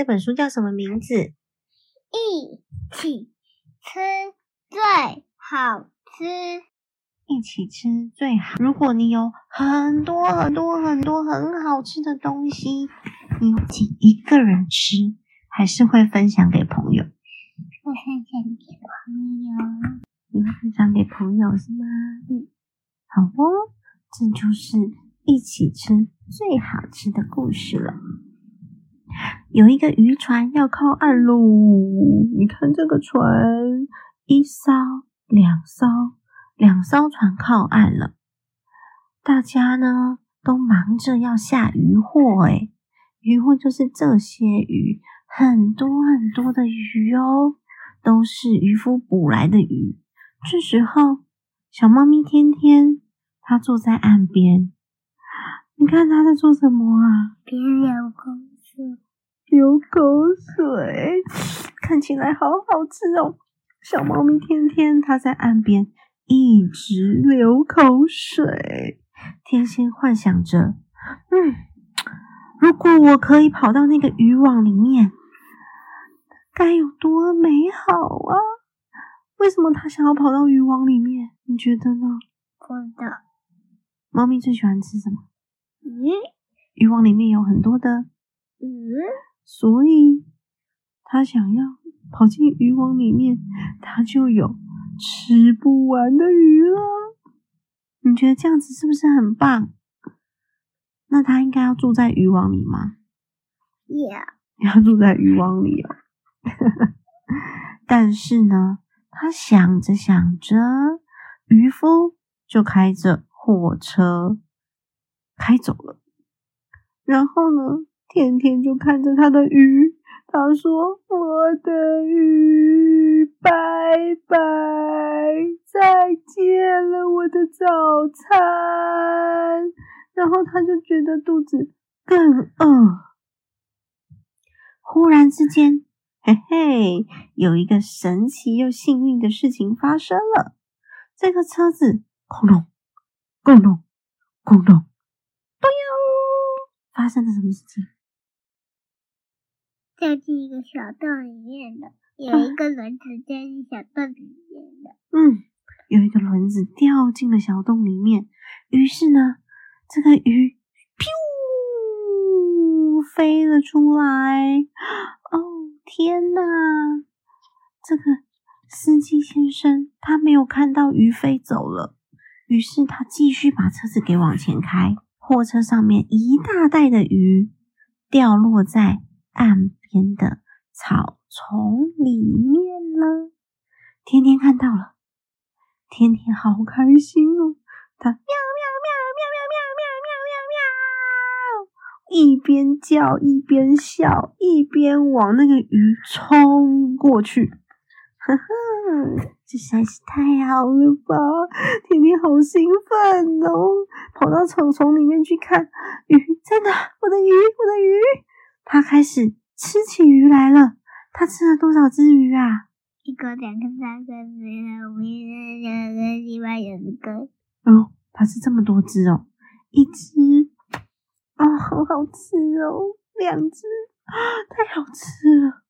这本书叫什么名字？一起吃最好吃，一起吃最好。如果你有很多很多很多很好吃的东西，你会自一个人吃，还是会分享给朋友？会分享给朋友。你会分享给朋友是吗？嗯，好哦，这就是一起吃最好吃的故事了。有一个渔船要靠岸喽！你看这个船，一艘、两艘、两艘船靠岸了。大家呢都忙着要下渔获，诶，渔获就是这些鱼，很多很多的鱼哦，都是渔夫捕来的鱼。这时候，小猫咪天天它坐在岸边，你看它在做什么啊？别流口水，流口水，看起来好好吃哦。小猫咪天天它在岸边一直流口水，天仙幻想着，嗯，如果我可以跑到那个渔网里面，该有多美好啊！为什么它想要跑到渔网里面？你觉得呢？不知道。猫咪最喜欢吃什么？鱼。渔网里面有很多的鱼，所以他想要跑进渔网里面，他就有吃不完的鱼了。你觉得这样子是不是很棒？那他应该要住在渔网里吗？Yeah。要住在渔网里哦。但是呢？他想着想着，渔夫就开着货车开走了。然后呢，天天就看着他的鱼。他说：“我的鱼，拜拜，再见了，我的早餐。”然后他就觉得肚子更饿。忽然之间。嘿嘿，有一个神奇又幸运的事情发生了。这个车子咕隆咕隆咕隆，咚哟！发生了什么事情？掉进一个小洞里面的，有一个轮子掉进小洞里面的。嗯，有一个轮子掉进了小洞里面。于是呢，这个鱼飘飞了出来。哦。天呐，这个司机先生他没有看到鱼飞走了，于是他继续把车子给往前开。货车上面一大袋的鱼掉落在岸边的草丛里面呢。天天看到了，天天好开心哦，他喵喵喵喵喵喵喵喵喵喵。一边叫一边笑，一边往那个鱼冲过去，呵呵，这实在是太好了吧！天天好兴奋哦，跑到草丛里面去看鱼在哪？我的鱼，我的鱼！他开始吃起鱼来了。他吃了多少只鱼啊？一个、两个、三个、四个、五个、六个、七八、九个。哦，他吃这么多只哦，一只。啊、哦，好好吃哦！两只啊，太好吃了。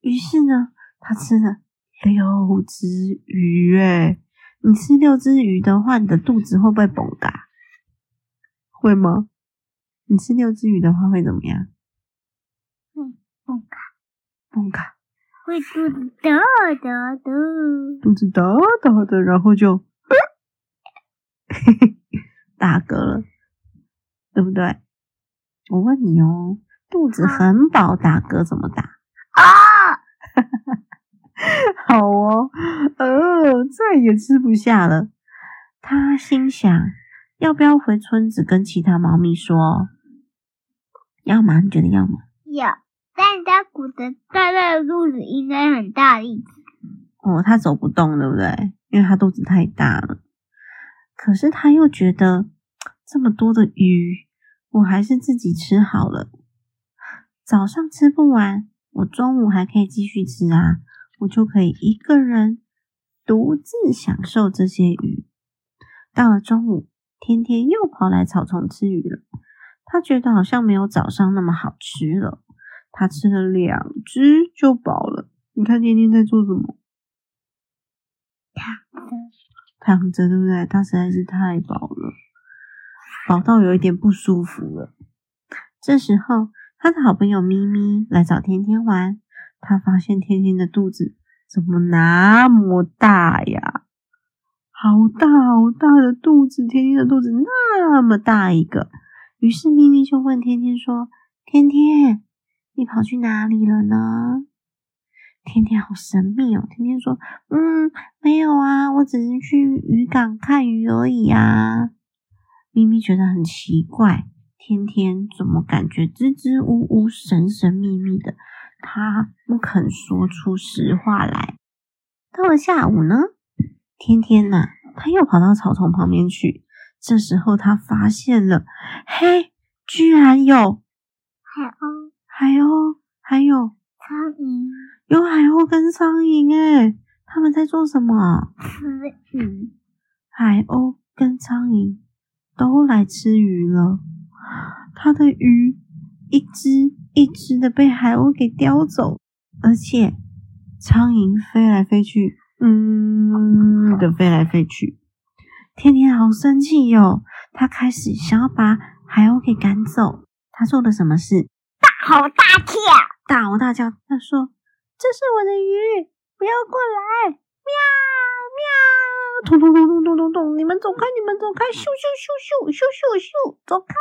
于是呢，他吃了六只鱼。诶，你吃六只鱼的话，你的肚子会不会蹦嘎？会吗？你吃六只鱼的话会怎么样？嗯，蹦卡，蹦卡，会肚子大大的，肚子大大的，然后就嘿嘿 打嗝了，对不对？我问你哦，肚子很饱，打嗝怎么打？啊，好哦，呃，再也吃不下了。他心想，要不要回村子跟其他猫咪说？要吗？你觉得要吗？要，但是他鼓着大大的肚子，应该很大力。哦，他走不动，对不对？因为他肚子太大了。可是他又觉得这么多的鱼。我还是自己吃好了。早上吃不完，我中午还可以继续吃啊，我就可以一个人独自享受这些鱼。到了中午，天天又跑来草丛吃鱼了。他觉得好像没有早上那么好吃了。他吃了两只就饱了。你看天天在做什么？躺着，躺着，对不对？他实在是太饱了，饱到有一点不舒服了。这时候，他的好朋友咪咪来找天天玩，他发现天天的肚子怎么那么大呀？好大好大的肚子，天天的肚子那么大一个。于是咪咪就问天天说：“天天，你跑去哪里了呢？”天天好神秘哦。天天说：“嗯，没有啊，我只是去渔港看鱼而已啊。”咪咪觉得很奇怪，天天怎么感觉支支吾吾、神神秘秘的？他不肯说出实话来。到了下午呢？天天呐、他又跑到草丛旁边去。这时候他发现了，嘿，居然有海鸥，海鸥，还有苍蝇，有海鸥跟苍蝇诶，他们在做什么？吃鱼。海鸥跟苍蝇都来吃鱼了。它的鱼一只一只的被海鸥给叼走，而且苍蝇飞来飞去。嗯，的飞来飞去，天天好生气哟、哦！他开始想要把海鸥给赶走。他做了什么事？大吼大叫，大吼大叫。他说：“这是我的鱼，不要过来！”喵喵，咚咚咚咚咚咚咚，你们走开，你们走开！咻咻咻咻咻咻咻，走开！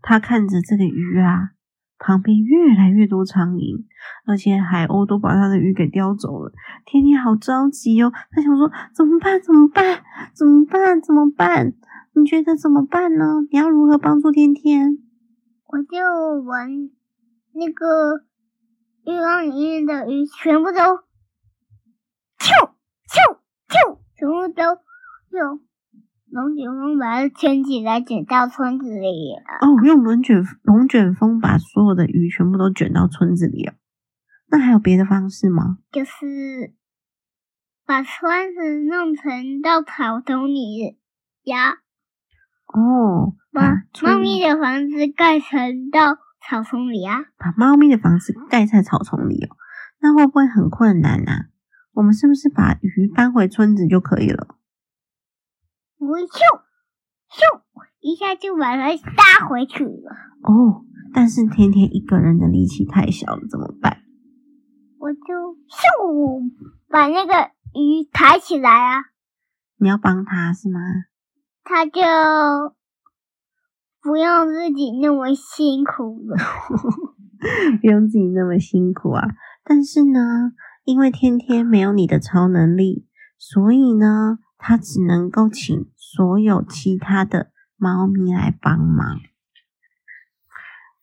他看着这个鱼啊。旁边越来越多苍蝇，而且海鸥都把他的鱼给叼走了。天天好着急哦，他想说怎么办？怎么办？怎么办？怎么办？你觉得怎么办呢？你要如何帮助天天？我就闻那个浴缸里面的鱼全部都，咻咻咻，全部都用。龙卷风把它卷起来，卷到村子里了。哦，用龙卷龙卷风把所有的鱼全部都卷到村子里了。那还有别的方式吗？就是把村子弄成到草丛里呀。哦，把猫咪的房子盖成到草丛里啊。把猫咪的房子盖在草丛里哦，那会不会很困难啊？我们是不是把鱼搬回村子就可以了？我咻咻一下就把它搭回去了。哦，但是天天一个人的力气太小了，怎么办？我就咻把那个鱼抬起来啊！你要帮他是吗？他就不用自己那么辛苦了，不用自己那么辛苦啊！但是呢，因为天天没有你的超能力，所以呢。他只能够请所有其他的猫咪来帮忙。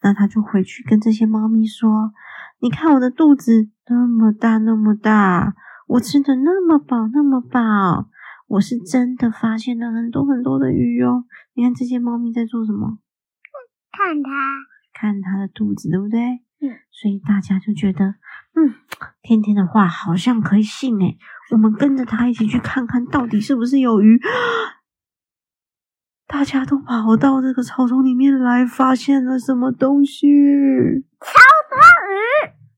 那他就回去跟这些猫咪说：“你看我的肚子那么大，那么大，我吃的那么饱，那么饱，我是真的发现了很多很多的鱼哦。你看这些猫咪在做什么？看它，看它的肚子，对不对？嗯。所以大家就觉得，嗯，天天的话好像可以信诶。我们跟着他一起去看看到底是不是有鱼。大家都跑到这个草丛里面来，发现了什么东西？超多鱼，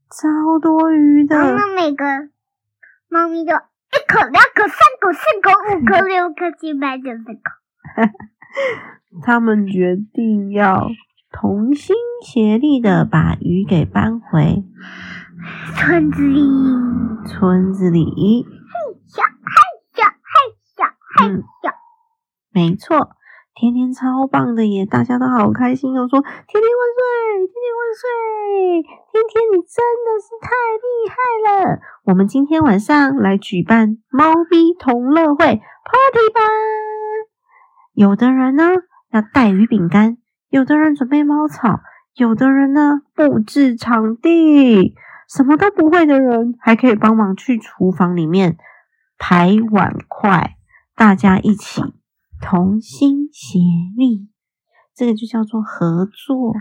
超多鱼的。然后每个猫咪都一口、两口、三口、四口、五口、六口、七八九十口。他们决定要同心协力的把鱼给搬回村子里。村子里。小嘿小嘿小嘿小，没错，天天超棒的耶！大家都好开心哦，说天天万岁，天天万岁，今天你真的是太厉害了！我们今天晚上来举办猫咪同乐会 party 吧！有的人呢要带鱼饼干，有的人准备猫草，有的人呢布置场地，什么都不会的人还可以帮忙去厨房里面。排碗筷，大家一起同心协力，这个就叫做合作。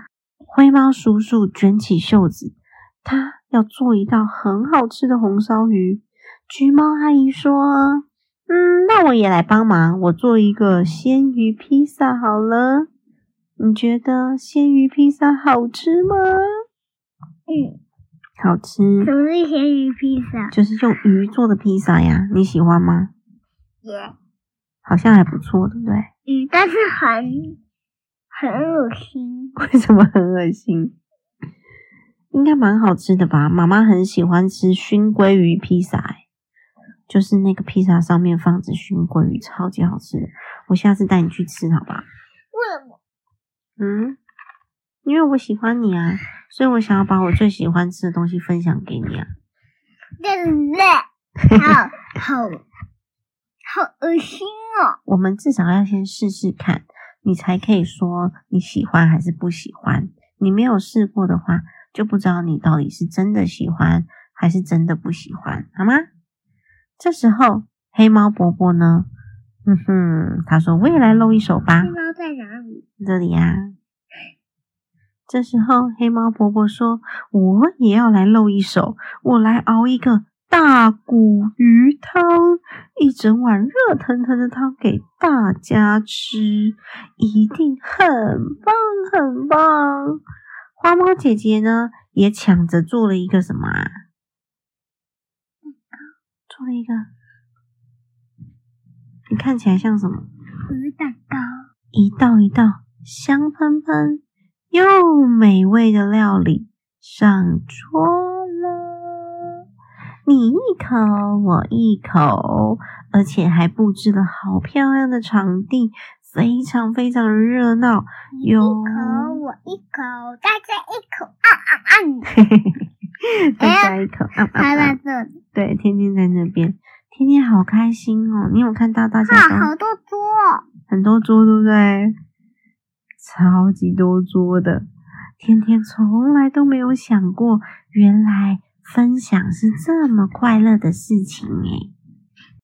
灰猫叔叔卷起袖子，他要做一道很好吃的红烧鱼。橘猫阿姨说：“嗯，那我也来帮忙，我做一个鲜鱼披萨好了。你觉得鲜鱼披萨好吃吗？”嗯，好吃。什么是咸鱼披萨？就是用鱼做的披萨呀，你喜欢吗？耶，Yeah. 好像还不错，对不对？嗯，但是很很恶心。为什么很恶心？应该蛮好吃的吧？妈妈很喜欢吃熏鲑鱼披萨，就是那个披萨上面放着熏鲑鱼，超级好吃的。我下次带你去吃，好不好？为什么？嗯，因为我喜欢你啊，所以我想要把我最喜欢吃的东西分享给你啊。好好好恶心哦！我们至少要先试试看，你才可以说你喜欢还是不喜欢。你没有试过的话，就不知道你到底是真的喜欢还是真的不喜欢，好吗？这时候黑猫伯伯呢？嗯哼，他说：“我也来露一手吧。”黑猫在哪里？这里呀、啊。这时候黑猫伯伯说：“我也要来露一手，我来熬一个大骨鱼汤，一整碗热腾腾的汤给大家吃，一定很棒很棒。”花猫姐姐呢，也抢着做了一个什么啊？做了一个。你看起来像什么？鱼蛋糕。一道一道香喷喷又美味的料理上桌了，你一口我一口，而且还布置了好漂亮的场地，非常非常的热闹。有一口我一口，大家一口啊啊啊！大家一口啊啊啊！他在这里。对，天天在那边。天天好开心哦！你有看到大家？好多桌，很多桌，对不对？超级多桌的。天天从来都没有想过，原来分享是这么快乐的事情诶。